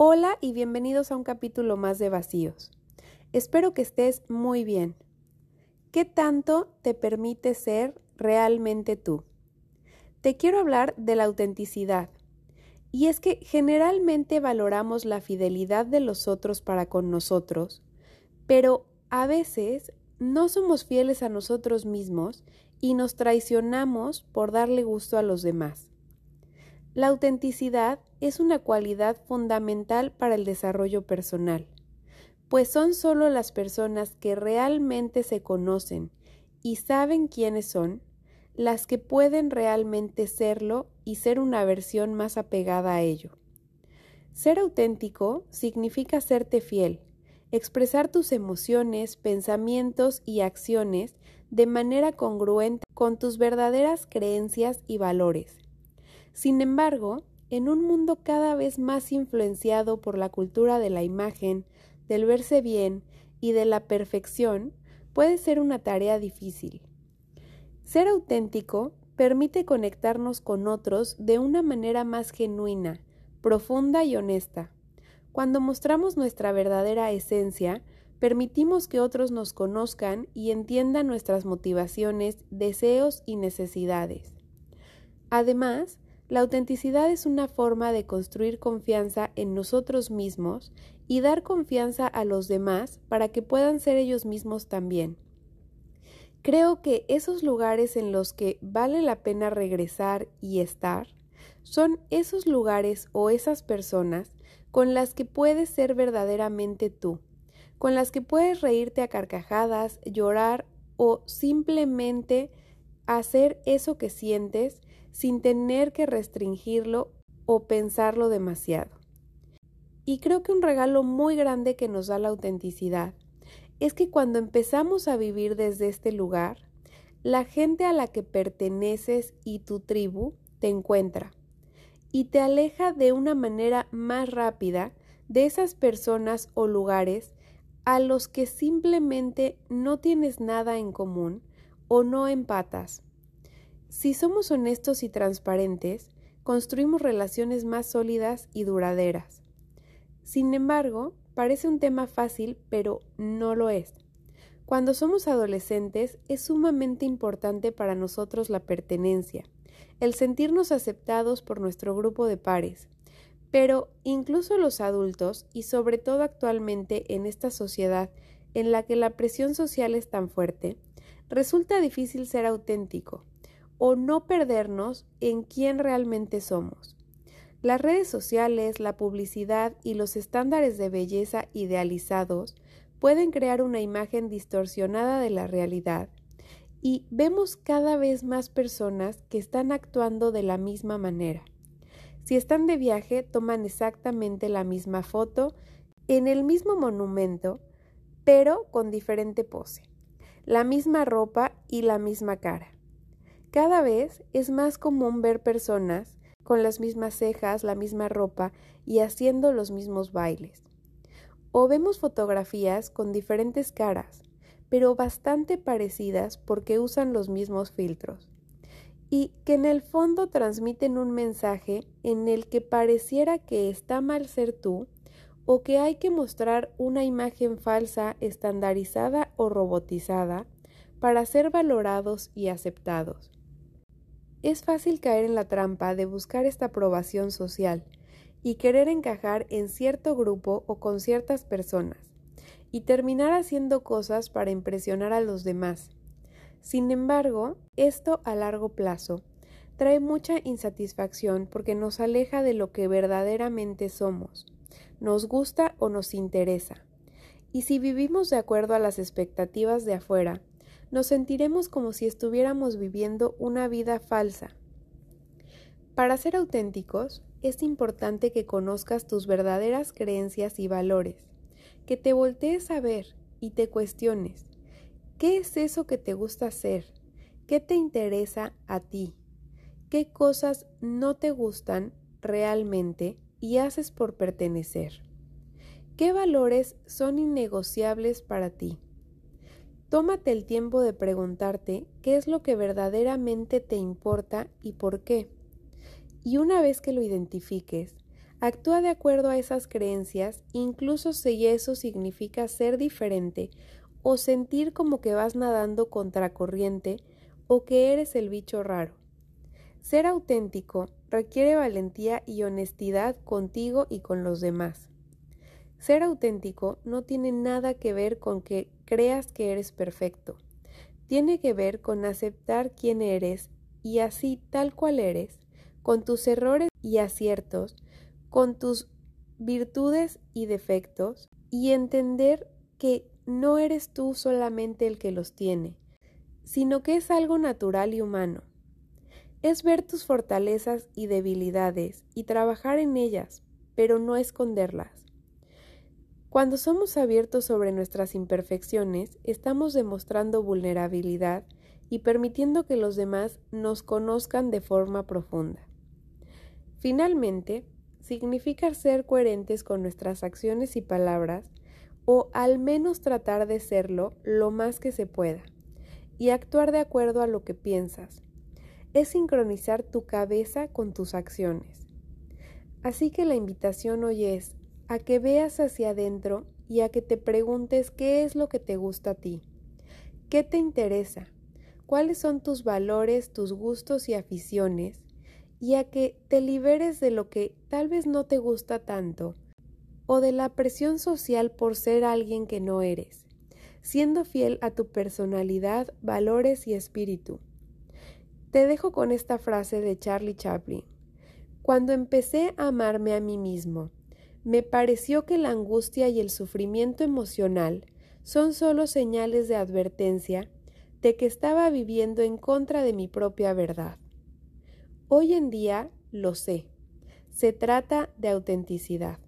Hola y bienvenidos a un capítulo más de Vacíos. Espero que estés muy bien. ¿Qué tanto te permite ser realmente tú? Te quiero hablar de la autenticidad. Y es que generalmente valoramos la fidelidad de los otros para con nosotros, pero a veces no somos fieles a nosotros mismos y nos traicionamos por darle gusto a los demás. La autenticidad es una cualidad fundamental para el desarrollo personal, pues son solo las personas que realmente se conocen y saben quiénes son las que pueden realmente serlo y ser una versión más apegada a ello. Ser auténtico significa serte fiel, expresar tus emociones, pensamientos y acciones de manera congruente con tus verdaderas creencias y valores. Sin embargo, en un mundo cada vez más influenciado por la cultura de la imagen, del verse bien y de la perfección, puede ser una tarea difícil. Ser auténtico permite conectarnos con otros de una manera más genuina, profunda y honesta. Cuando mostramos nuestra verdadera esencia, permitimos que otros nos conozcan y entiendan nuestras motivaciones, deseos y necesidades. Además, la autenticidad es una forma de construir confianza en nosotros mismos y dar confianza a los demás para que puedan ser ellos mismos también. Creo que esos lugares en los que vale la pena regresar y estar son esos lugares o esas personas con las que puedes ser verdaderamente tú, con las que puedes reírte a carcajadas, llorar o simplemente hacer eso que sientes sin tener que restringirlo o pensarlo demasiado. Y creo que un regalo muy grande que nos da la autenticidad es que cuando empezamos a vivir desde este lugar, la gente a la que perteneces y tu tribu te encuentra y te aleja de una manera más rápida de esas personas o lugares a los que simplemente no tienes nada en común o no empatas. Si somos honestos y transparentes, construimos relaciones más sólidas y duraderas. Sin embargo, parece un tema fácil, pero no lo es. Cuando somos adolescentes es sumamente importante para nosotros la pertenencia, el sentirnos aceptados por nuestro grupo de pares. Pero incluso los adultos, y sobre todo actualmente en esta sociedad en la que la presión social es tan fuerte, resulta difícil ser auténtico, o no perdernos en quién realmente somos. Las redes sociales, la publicidad y los estándares de belleza idealizados pueden crear una imagen distorsionada de la realidad y vemos cada vez más personas que están actuando de la misma manera. Si están de viaje, toman exactamente la misma foto en el mismo monumento, pero con diferente pose, la misma ropa y la misma cara. Cada vez es más común ver personas con las mismas cejas, la misma ropa y haciendo los mismos bailes. O vemos fotografías con diferentes caras, pero bastante parecidas porque usan los mismos filtros, y que en el fondo transmiten un mensaje en el que pareciera que está mal ser tú o que hay que mostrar una imagen falsa, estandarizada o robotizada para ser valorados y aceptados. Es fácil caer en la trampa de buscar esta aprobación social y querer encajar en cierto grupo o con ciertas personas, y terminar haciendo cosas para impresionar a los demás. Sin embargo, esto a largo plazo trae mucha insatisfacción porque nos aleja de lo que verdaderamente somos, nos gusta o nos interesa. Y si vivimos de acuerdo a las expectativas de afuera, nos sentiremos como si estuviéramos viviendo una vida falsa. Para ser auténticos, es importante que conozcas tus verdaderas creencias y valores, que te voltees a ver y te cuestiones, ¿qué es eso que te gusta hacer? ¿Qué te interesa a ti? ¿Qué cosas no te gustan realmente y haces por pertenecer? ¿Qué valores son innegociables para ti? Tómate el tiempo de preguntarte qué es lo que verdaderamente te importa y por qué. Y una vez que lo identifiques, Actúa de acuerdo a esas creencias, incluso si eso significa ser diferente o sentir como que vas nadando contracorriente o que eres el bicho raro. Ser auténtico requiere valentía y honestidad contigo y con los demás. Ser auténtico no tiene nada que ver con que creas que eres perfecto. Tiene que ver con aceptar quién eres y así tal cual eres, con tus errores y aciertos, con tus virtudes y defectos, y entender que no eres tú solamente el que los tiene, sino que es algo natural y humano. Es ver tus fortalezas y debilidades y trabajar en ellas, pero no esconderlas. Cuando somos abiertos sobre nuestras imperfecciones, estamos demostrando vulnerabilidad y permitiendo que los demás nos conozcan de forma profunda. Finalmente, significa ser coherentes con nuestras acciones y palabras, o al menos tratar de serlo lo más que se pueda, y actuar de acuerdo a lo que piensas. Es sincronizar tu cabeza con tus acciones. Así que la invitación hoy es a que veas hacia adentro y a que te preguntes qué es lo que te gusta a ti, qué te interesa, cuáles son tus valores, tus gustos y aficiones, y a que te liberes de lo que tal vez no te gusta tanto o de la presión social por ser alguien que no eres, siendo fiel a tu personalidad, valores y espíritu. Te dejo con esta frase de Charlie Chaplin. Cuando empecé a amarme a mí mismo, me pareció que la angustia y el sufrimiento emocional son solo señales de advertencia de que estaba viviendo en contra de mi propia verdad. Hoy en día lo sé. Se trata de autenticidad.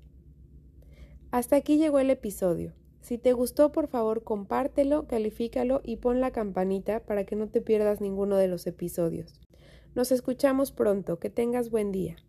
Hasta aquí llegó el episodio. Si te gustó, por favor, compártelo, califícalo y pon la campanita para que no te pierdas ninguno de los episodios. Nos escuchamos pronto. Que tengas buen día.